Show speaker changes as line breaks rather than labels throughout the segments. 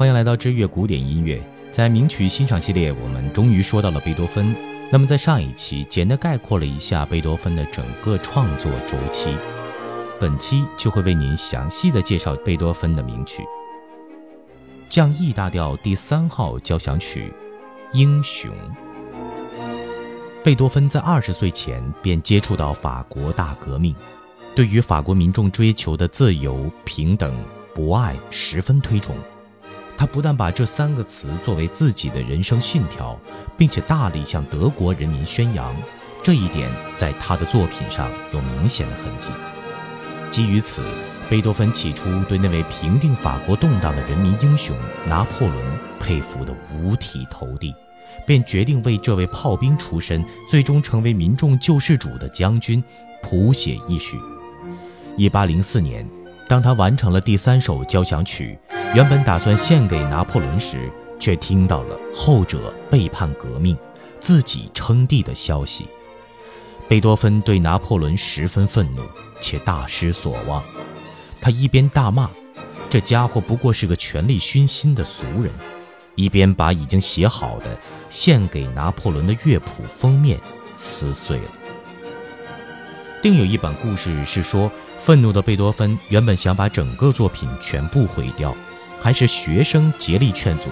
欢迎来到知乐古典音乐。在名曲欣赏系列，我们终于说到了贝多芬。那么在上一期简单概括了一下贝多芬的整个创作周期，本期就会为您详细的介绍贝多芬的名曲。降 E 大调第三号交响曲《英雄》。贝多芬在二十岁前便接触到法国大革命，对于法国民众追求的自由、平等、博爱十分推崇。他不但把这三个词作为自己的人生信条，并且大力向德国人民宣扬，这一点在他的作品上有明显的痕迹。基于此，贝多芬起初对那位平定法国动荡的人民英雄拿破仑佩服得五体投地。便决定为这位炮兵出身、最终成为民众救世主的将军谱写一曲。一八零四年，当他完成了第三首交响曲，原本打算献给拿破仑时，却听到了后者背叛革命、自己称帝的消息。贝多芬对拿破仑十分愤怒，且大失所望。他一边大骂这家伙不过是个权力熏心的俗人。一边把已经写好的献给拿破仑的乐谱封面撕碎了。另有一版故事是说，愤怒的贝多芬原本想把整个作品全部毁掉，还是学生竭力劝阻，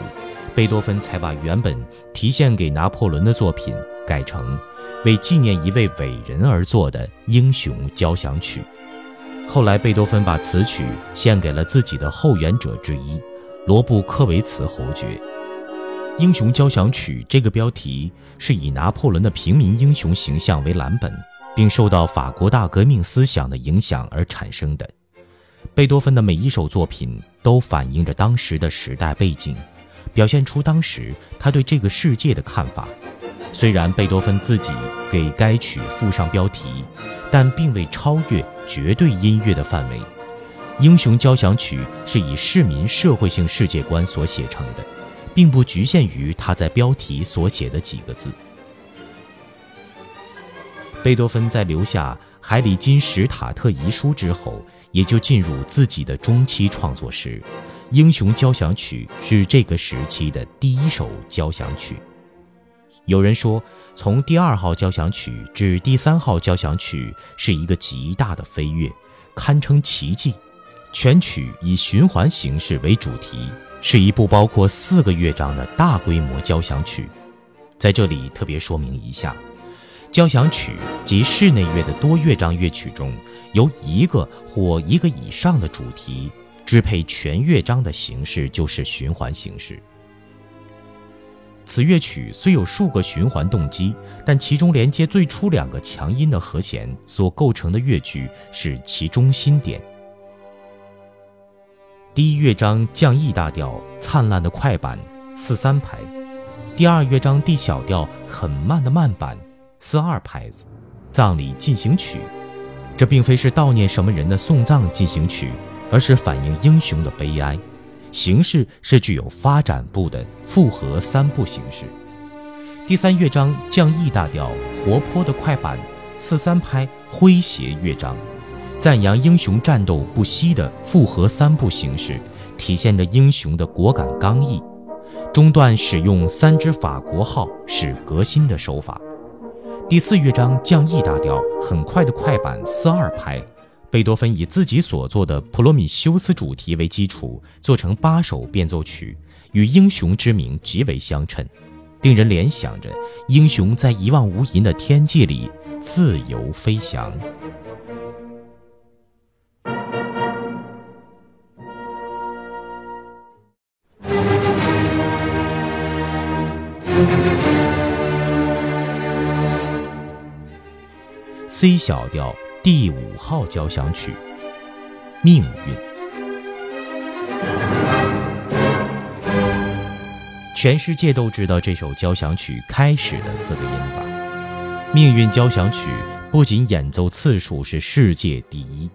贝多芬才把原本题献给拿破仑的作品改成为纪念一位伟人而作的英雄交响曲。后来，贝多芬把此曲献给了自己的后援者之一。罗布科维茨侯爵，《英雄交响曲》这个标题是以拿破仑的平民英雄形象为蓝本，并受到法国大革命思想的影响而产生的。贝多芬的每一首作品都反映着当时的时代背景，表现出当时他对这个世界的看法。虽然贝多芬自己给该曲附上标题，但并未超越绝对音乐的范围。《英雄交响曲》是以市民社会性世界观所写成的，并不局限于他在标题所写的几个字。贝多芬在留下海里金史塔特遗书之后，也就进入自己的中期创作时，《英雄交响曲》是这个时期的第一首交响曲。有人说，从第二号交响曲至第三号交响曲是一个极大的飞跃，堪称奇迹。全曲以循环形式为主题，是一部包括四个乐章的大规模交响曲。在这里特别说明一下，交响曲及室内乐的多乐章乐曲中，由一个或一个以上的主题支配全乐章的形式就是循环形式。此乐曲虽有数个循环动机，但其中连接最初两个强音的和弦所构成的乐句是其中心点。第一乐章降 E 大调灿烂的快板四三拍，第二乐章 D 小调很慢的慢板四二拍子，葬礼进行曲。这并非是悼念什么人的送葬进行曲，而是反映英雄的悲哀。形式是具有发展部的复合三部形式。第三乐章降 E 大调活泼的快板四三拍诙谐乐章。赞扬英雄战斗不息的复合三部形式，体现着英雄的果敢刚毅。中段使用三支法国号是革新的手法。第四乐章降 E 大调，很快的快板四二拍。贝多芬以自己所作的普罗米修斯主题为基础，做成八首变奏曲，与英雄之名极为相称，令人联想着英雄在一望无垠的天际里自由飞翔。C 小调第五号交响曲《命运》，全世界都知道这首交响曲开始的四个音吧？《命运交响曲》不仅演奏次数是世界第一，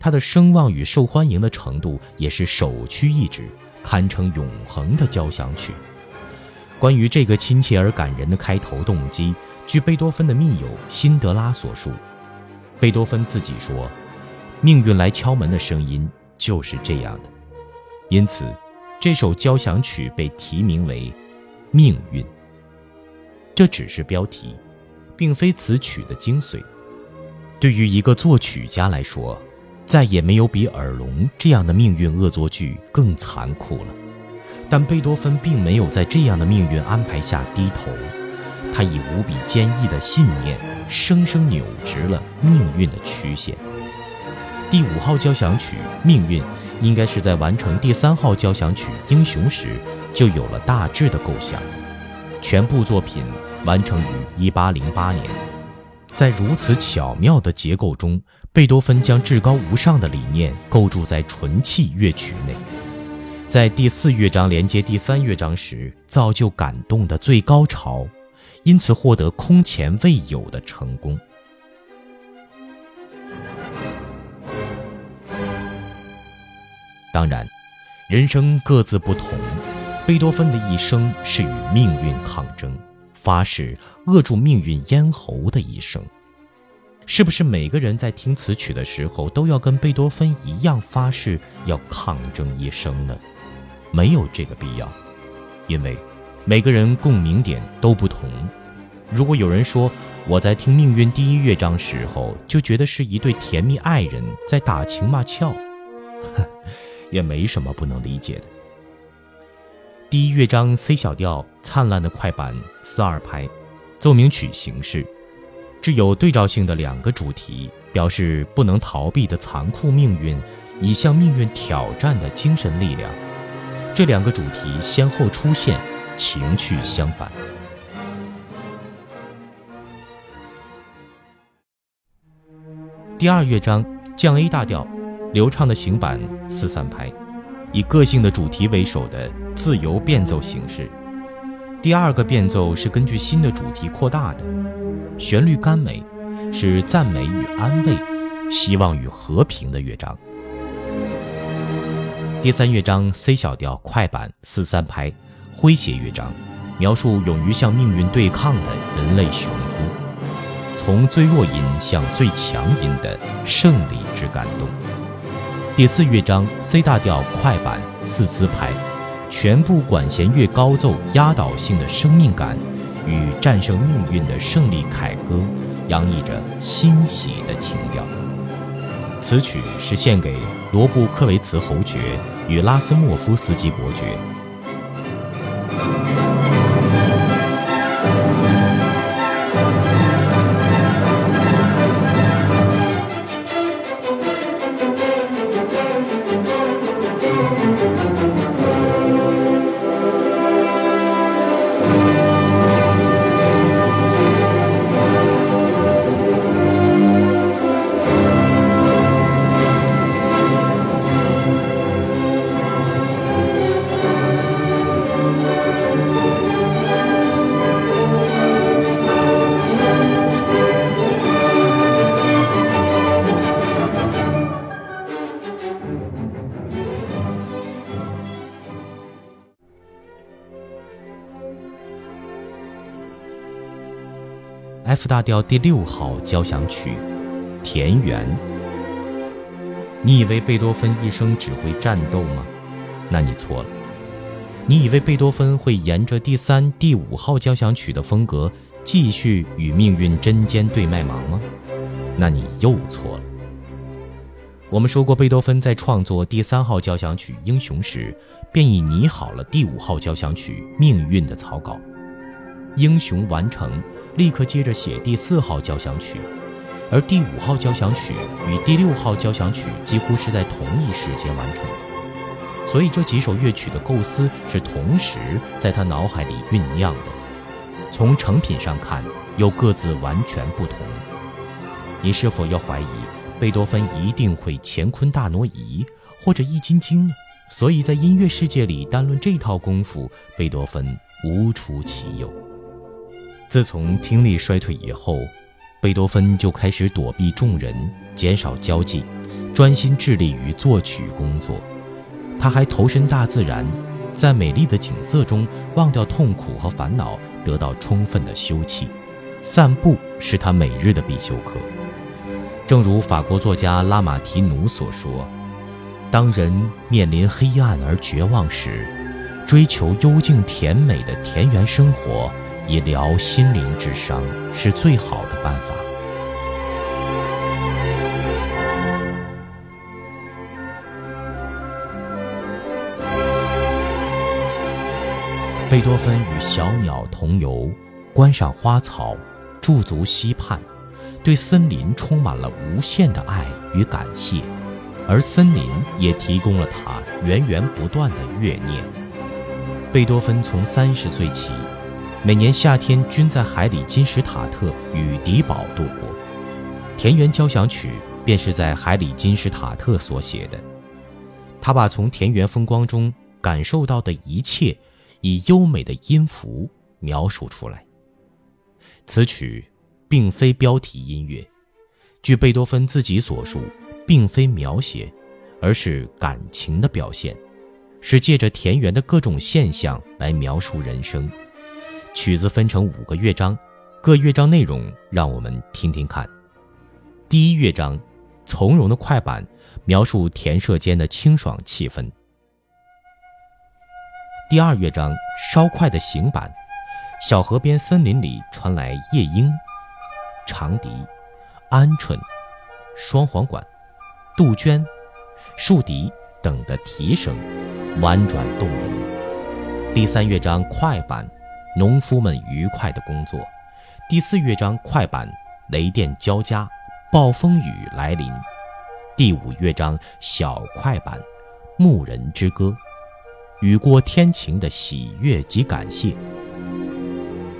它的声望与受欢迎的程度也是首屈一指，堪称永恒的交响曲。关于这个亲切而感人的开头动机。据贝多芬的密友辛德拉所述，贝多芬自己说：“命运来敲门的声音就是这样的。”因此，这首交响曲被题名为《命运》，这只是标题，并非此曲的精髓。对于一个作曲家来说，再也没有比耳聋这样的命运恶作剧更残酷了。但贝多芬并没有在这样的命运安排下低头，他以无比坚毅的信念，生生扭直了命运的曲线。第五号交响曲《命运》应该是在完成第三号交响曲《英雄》时就有了大致的构想，全部作品完成于1808年。在如此巧妙的结构中，贝多芬将至高无上的理念构筑在纯器乐曲内，在第四乐章连接第三乐章时造就感动的最高潮，因此获得空前未有的成功。当然，人生各自不同，贝多芬的一生是与命运抗争。发誓扼住命运咽喉的一生，是不是每个人在听此曲的时候都要跟贝多芬一样发誓要抗争一生呢？没有这个必要，因为每个人共鸣点都不同。如果有人说我在听《命运》第一乐章时候就觉得是一对甜蜜爱人在打情骂俏，也没什么不能理解的。第一乐章 C 小调灿烂的快板四二拍，奏鸣曲形式，具有对照性的两个主题，表示不能逃避的残酷命运，以向命运挑战的精神力量。这两个主题先后出现，情趣相反。第二乐章降 A 大调，流畅的行板四三拍。以个性的主题为首的自由变奏形式，第二个变奏是根据新的主题扩大的，旋律甘美，是赞美与安慰、希望与和平的乐章。第三乐章 C 小调快板四三拍，诙谐乐章，描述勇于向命运对抗的人类雄姿，从最弱音向最强音的胜利之感动。第四乐章 C 大调快板四四拍，全部管弦乐高奏压倒性的生命感，与战胜命运的胜利凯歌，洋溢着欣喜的情调。此曲是献给罗布克维茨侯爵与拉斯莫夫斯基伯爵。F 大调第六号交响曲，《田园》。你以为贝多芬一生只会战斗吗？那你错了。你以为贝多芬会沿着第三、第五号交响曲的风格继续与命运针尖对麦芒吗？那你又错了。我们说过，贝多芬在创作第三号交响曲《英雄》时，便已拟好了第五号交响曲《命运》的草稿，《英雄》完成。立刻接着写第四号交响曲，而第五号交响曲与第六号交响曲几乎是在同一时间完成的，所以这几首乐曲的构思是同时在他脑海里酝酿的。从成品上看，又各自完全不同。你是否要怀疑贝多芬一定会乾坤大挪移或者易筋经呢？所以在音乐世界里单论这套功夫，贝多芬无出其右。自从听力衰退以后，贝多芬就开始躲避众人，减少交际，专心致力于作曲工作。他还投身大自然，在美丽的景色中忘掉痛苦和烦恼，得到充分的休憩。散步是他每日的必修课。正如法国作家拉马提努所说：“当人面临黑暗而绝望时，追求幽静甜美的田园生活，以疗心灵之伤，是最好的办法。贝多芬与小鸟同游，观赏花草，驻足溪畔，对森林充满了无限的爱与感谢。而森林也提供了他源源不断的乐念。贝多芬从三十岁起，每年夏天均在海里金史塔特与迪堡度过。田园交响曲便是在海里金史塔特所写的。他把从田园风光中感受到的一切，以优美的音符描述出来。此曲并非标题音乐，据贝多芬自己所述。并非描写，而是感情的表现，是借着田园的各种现象来描述人生。曲子分成五个乐章，各乐章内容让我们听听看。第一乐章，从容的快板，描述田舍间的清爽气氛。第二乐章，稍快的行板，小河边森林里传来夜莺、长笛、鹌鹑、双簧管。杜鹃、竖笛等的笛声，婉转动人。第三乐章快板，农夫们愉快的工作。第四乐章快板，雷电交加，暴风雨来临。第五乐章小快板，牧人之歌，雨过天晴的喜悦及感谢。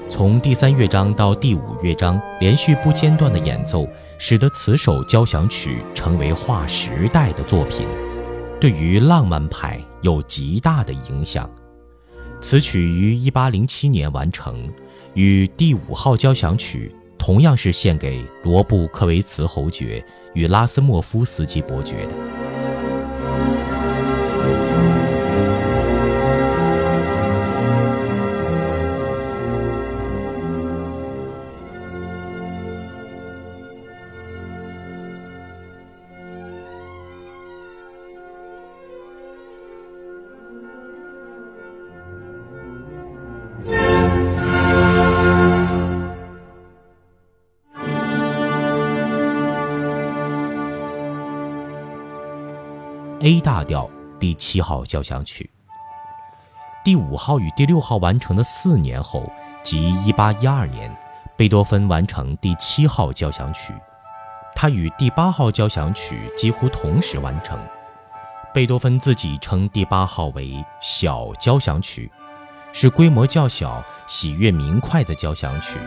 从第三乐章到第五乐章，连续不间断的演奏。使得此首交响曲成为划时代的作品，对于浪漫派有极大的影响。此曲于一八零七年完成，与第五号交响曲同样是献给罗布克维茨侯爵与拉斯莫夫斯基伯爵的。A 大调第七号交响曲，第五号与第六号完成的四年后，即1812年，贝多芬完成第七号交响曲。他与第八号交响曲几乎同时完成。贝多芬自己称第八号为小交响曲，是规模较小、喜悦明快的交响曲。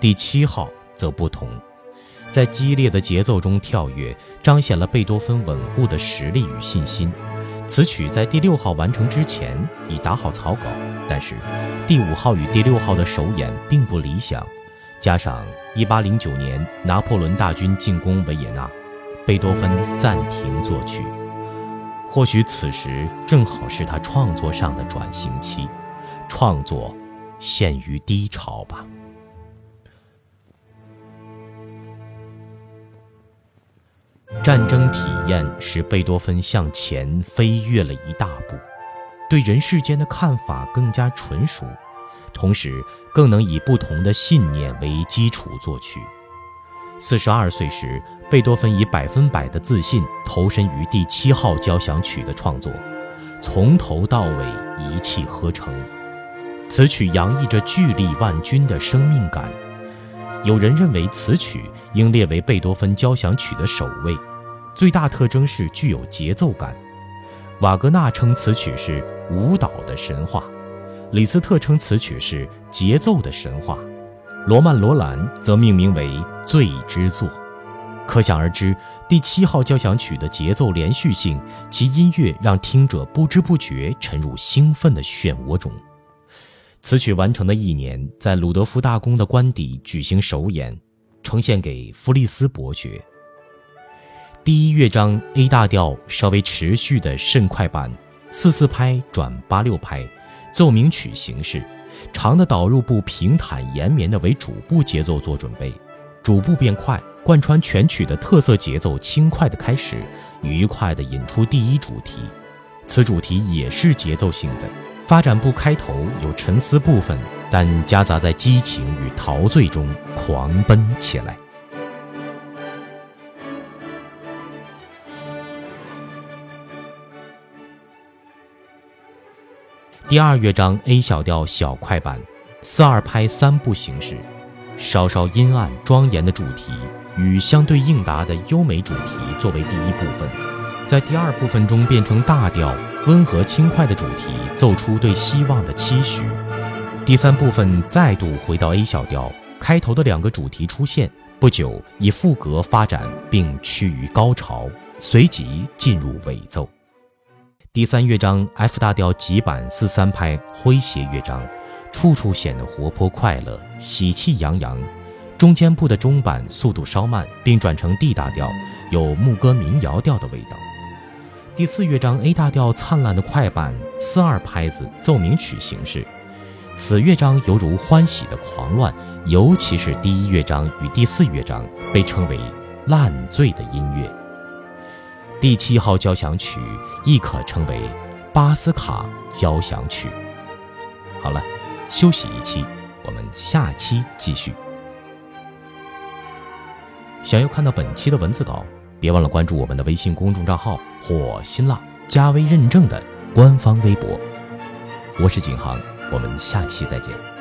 第七号则不同。在激烈的节奏中跳跃，彰显了贝多芬稳固的实力与信心。此曲在第六号完成之前已打好草稿，但是第五号与第六号的首演并不理想，加上1809年拿破仑大军进攻维也纳，贝多芬暂停作曲。或许此时正好是他创作上的转型期，创作陷于低潮吧。战争体验使贝多芬向前飞跃了一大步，对人世间的看法更加纯熟，同时更能以不同的信念为基础作曲。四十二岁时，贝多芬以百分百的自信投身于第七号交响曲的创作，从头到尾一气呵成。此曲洋溢着巨力万钧的生命感，有人认为此曲应列为贝多芬交响曲的首位。最大特征是具有节奏感。瓦格纳称此曲是舞蹈的神话，李斯特称此曲是节奏的神话，罗曼·罗兰则命名为最之作。可想而知，第七号交响曲的节奏连续性，其音乐让听者不知不觉沉入兴奋的漩涡中。此曲完成的一年，在鲁德夫大公的官邸举行首演，呈现给弗利斯伯爵。第一乐章 A 大调稍微持续的甚快板，四四拍转八六拍，奏鸣曲形式，长的导入部平坦延绵的为主部节奏做准备，主部变快，贯穿全曲的特色节奏轻快的开始，愉快的引出第一主题。此主题也是节奏性的，发展部开头有沉思部分，但夹杂在激情与陶醉中狂奔起来。第二乐章 A 小调小快板，四二拍三部形式，稍稍阴暗庄严的主题与相对应答的优美主题作为第一部分，在第二部分中变成大调温和轻快的主题，奏出对希望的期许。第三部分再度回到 A 小调，开头的两个主题出现，不久以副歌发展并趋于高潮，随即进入尾奏。第三乐章 F 大调急板四三拍诙谐乐章，处处显得活泼快乐、喜气洋洋。中间部的中板速度稍慢，并转成 D 大调，有牧歌民谣调的味道。第四乐章 A 大调灿烂的快板四二拍子奏鸣曲形式，此乐章犹如欢喜的狂乱，尤其是第一乐章与第四乐章被称为烂醉的音乐。第七号交响曲亦可称为巴斯卡交响曲。好了，休息一期，我们下期继续。想要看到本期的文字稿，别忘了关注我们的微信公众账号或新浪加微认证的官方微博。我是景航，我们下期再见。